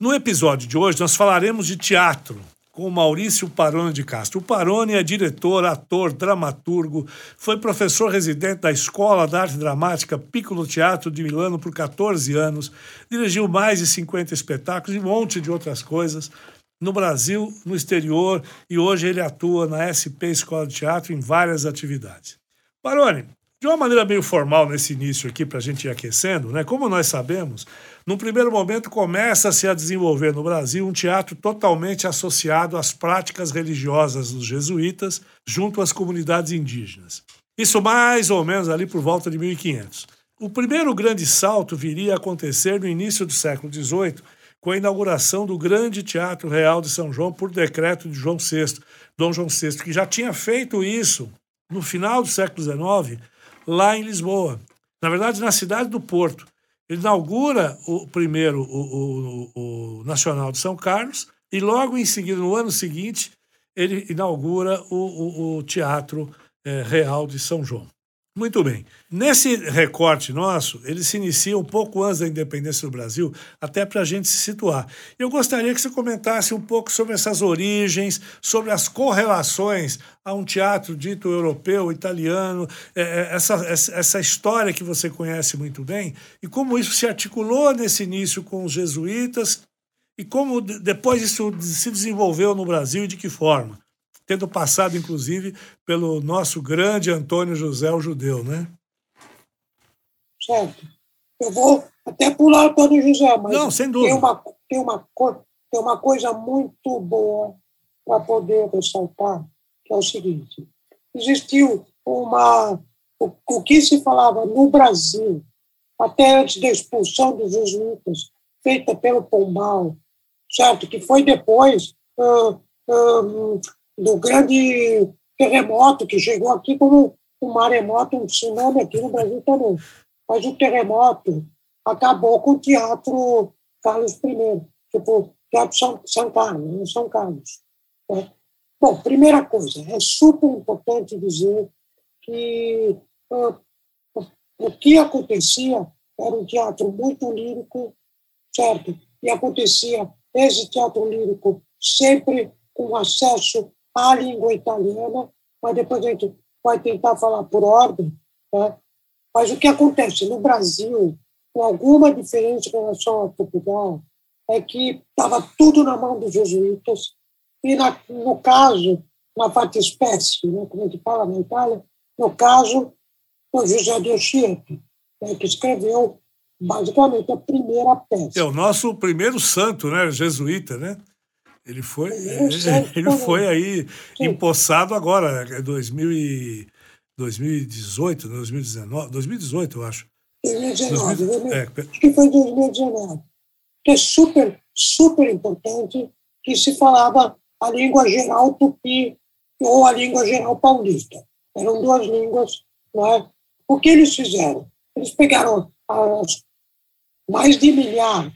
No episódio de hoje, nós falaremos de teatro com Maurício Paroni de Castro. O Paroni é diretor, ator, dramaturgo, foi professor residente da Escola de Arte Dramática Piccolo Teatro de Milano por 14 anos, dirigiu mais de 50 espetáculos e um monte de outras coisas no Brasil, no exterior, e hoje ele atua na SP Escola de Teatro em várias atividades. Paroni, de uma maneira meio formal nesse início aqui, para a gente ir aquecendo, né? como nós sabemos, num primeiro momento começa-se a desenvolver no Brasil um teatro totalmente associado às práticas religiosas dos jesuítas junto às comunidades indígenas. Isso mais ou menos ali por volta de 1500. O primeiro grande salto viria a acontecer no início do século XVIII, com a inauguração do Grande Teatro Real de São João por decreto de João VI, Dom João VI, que já tinha feito isso no final do século XIX lá em Lisboa. Na verdade, na cidade do Porto. Ele inaugura o primeiro o, o, o Nacional de São Carlos e logo em seguida, no ano seguinte, ele inaugura o, o Teatro é, Real de São João. Muito bem. Nesse recorte nosso, ele se inicia um pouco antes da independência do Brasil, até para a gente se situar. Eu gostaria que você comentasse um pouco sobre essas origens, sobre as correlações a um teatro dito europeu, italiano, é, é, essa, essa história que você conhece muito bem, e como isso se articulou nesse início com os jesuítas, e como depois isso se desenvolveu no Brasil e de que forma tendo passado, inclusive, pelo nosso grande Antônio José o Judeu, né? Certo. Eu vou até pular o Antônio José, mas Não, sem dúvida. Tem, uma, tem, uma, tem uma coisa muito boa para poder ressaltar, que é o seguinte. Existiu uma... O, o que se falava no Brasil, até antes da expulsão dos jesuítas, feita pelo Pombal, certo? Que foi depois do grande terremoto que chegou aqui como um maremoto, um tsunami aqui no Brasil também. Mas o terremoto acabou com o Teatro Carlos I, tipo, Teatro São, São Carlos, né? São Carlos. Né? Bom, primeira coisa, é super importante dizer que uh, o que acontecia era um teatro muito lírico, certo? E acontecia esse teatro lírico sempre com acesso a língua italiana, mas depois a gente vai tentar falar por ordem. Né? Mas o que acontece no Brasil, com alguma diferença em relação a Portugal, é que estava tudo na mão dos jesuítas, e na, no caso, na parte espécie, né, como a gente fala na Itália, no caso, o José de Anchieta, né, que escreveu basicamente a primeira peça. É o nosso primeiro santo, né, jesuíta, né? Ele foi, ele foi aí empossado agora, 2000 2018, 2019, 2018, eu acho. 2019, 2000, é. acho que foi 2019. Que é super, super importante que se falava a língua geral tupi ou a língua geral paulista. Eram duas línguas. Não é? O que eles fizeram? Eles pegaram as mais de milhar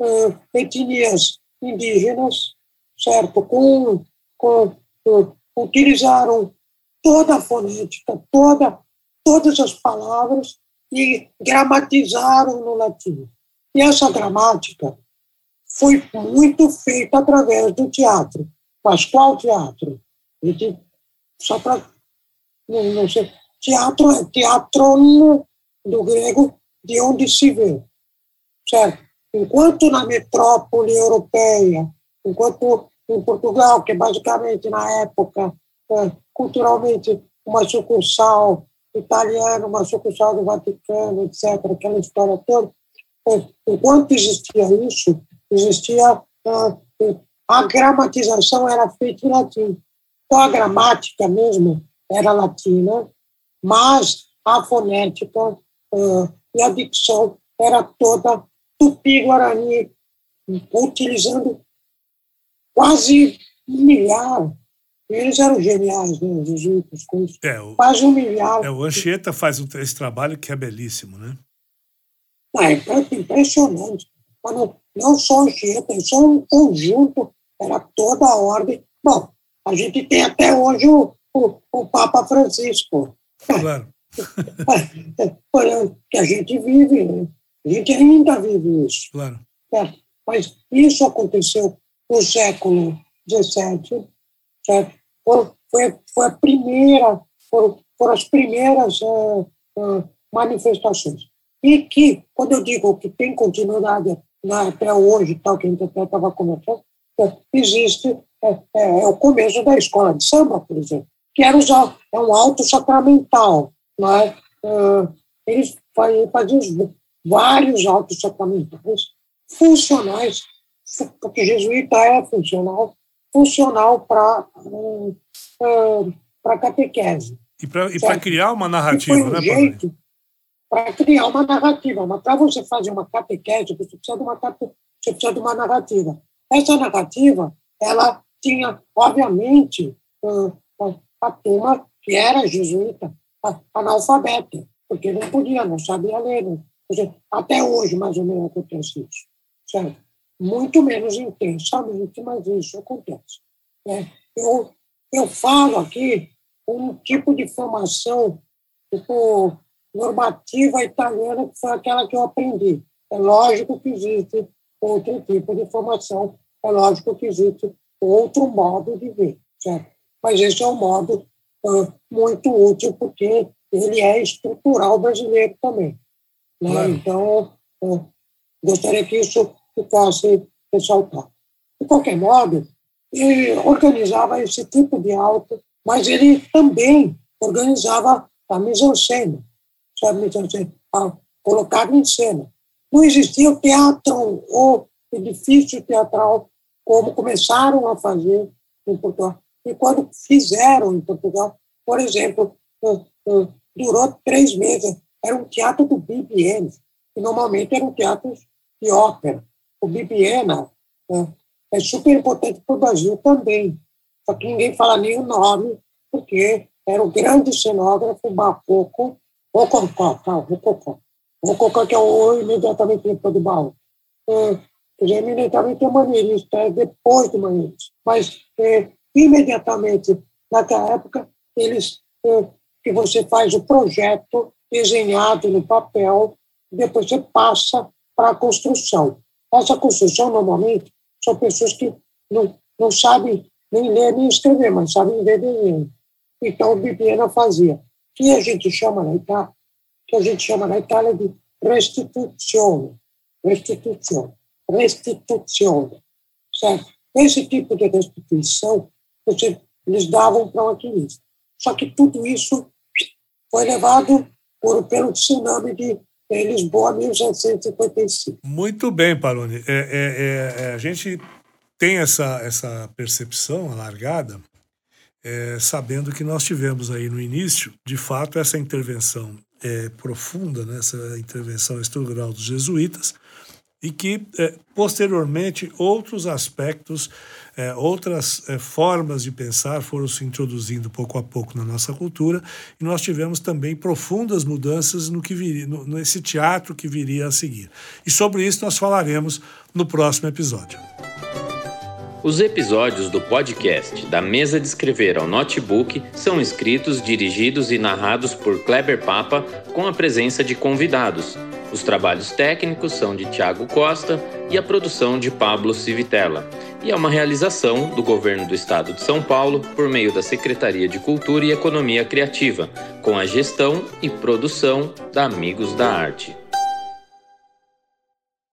uh, etnias indígenas certo? Com, com, com, utilizaram toda a fonética, toda, todas as palavras e gramatizaram no latim. E essa gramática foi muito feita através do teatro. Mas qual teatro? Só para. Não, não sei. Teatro é teatro do grego, de onde se vê. Certo? Enquanto na metrópole europeia, enquanto em Portugal, que é basicamente, na época, é, culturalmente, uma sucursal italiana, uma sucursal do Vaticano, etc., aquela história toda. É, enquanto existia isso, existia é, a gramatização era feita em latim. Então, a gramática mesmo era latina, mas a fonética e a dicção era toda tupi-guarani utilizando quase um milhar. Eles eram geniais, né, os isso. É, o, quase um milhar. É, o Anchieta faz esse trabalho que é belíssimo, né? Não, é impressionante. Não, não só o Anchieta, é só um conjunto, era toda a ordem. Bom, a gente tem até hoje o, o, o Papa Francisco. Claro. que a gente vive, né? a gente ainda vive isso. Claro. É, mas isso aconteceu no século XVII? Foi, foi, foi a primeira, foram, foram as primeiras uh, uh, manifestações. E que, quando eu digo que tem continuidade né, até hoje, tal que a gente até estava comentando, é, existe é, é, é, o começo da escola de samba, por exemplo, que era usar, é um alto sacramental. Né? Uh, eles faziam vários autos sacramentais funcionais, porque jesuíta é funcional, funcional para uh, uh, para catequese. E para criar uma narrativa, um né, jeito para criar uma narrativa. Mas para você fazer uma catequese, você precisa de uma, você precisa de uma narrativa. Essa narrativa, ela tinha, obviamente, a turma que era jesuíta, analfabeta, porque não podia, não sabia ler. Não. Até hoje, mais ou menos, acontece isso. Certo? Muito menos intensamente, mas isso acontece. É, eu, eu falo aqui um tipo de formação tipo, normativa italiana, que foi aquela que eu aprendi. É lógico que existe outro tipo de formação, é lógico que existe outro modo de ver, certo? Mas esse é um modo uh, muito útil, porque ele é estrutural brasileiro também. Né? Claro. Então, uh, gostaria que isso ficasse ressaltado. De qualquer modo, ele organizava esse tipo de auto, mas ele também organizava a mise-en-scène, sabe, mise-en-scène, colocado em cena. Não existia o teatro ou edifício teatral como começaram a fazer em Portugal. E quando fizeram em Portugal, por exemplo, durou três meses. Era um teatro do BBN, que normalmente eram teatros de ópera. O BBN né, é super importante para o Brasil também. Só que ninguém fala nem o nome, porque era o grande cenógrafo Barroco, Rococó, tá, Rococó. Rococó que é o imediatamente depois do Barroco. É, eminentemente é maneirista, é depois do maneirista. Mas é, imediatamente, naquela época, eles é, que você faz o projeto desenhado no papel, depois você passa para a construção. Essa construção, normalmente, são pessoas que não, não sabem nem ler nem escrever, mas sabem ver desenho. Então, o Bibiana fazia. Que a gente chama na Itália, que a gente chama na Itália de restituzione. Restituzione restituição. Certo? Esse tipo de restituição você, eles davam para o maquinista. Só que tudo isso foi levado por, pelo tsunami de Lisboa, 1755. Muito bem, Paloni. É, é, é, a gente tem essa, essa percepção alargada, é, sabendo que nós tivemos aí no início, de fato, essa intervenção é, profunda, né, essa intervenção estrutural dos jesuítas, e que, é, posteriormente, outros aspectos, é, outras é, formas de pensar foram se introduzindo pouco a pouco na nossa cultura e nós tivemos também profundas mudanças no que viria, no, nesse teatro que viria a seguir. E sobre isso nós falaremos no próximo episódio. Os episódios do podcast Da Mesa de Escrever ao Notebook são escritos, dirigidos e narrados por Kleber Papa com a presença de convidados os trabalhos técnicos são de Tiago Costa e a produção de Pablo Civitella. E é uma realização do Governo do Estado de São Paulo por meio da Secretaria de Cultura e Economia Criativa, com a gestão e produção da Amigos da Arte.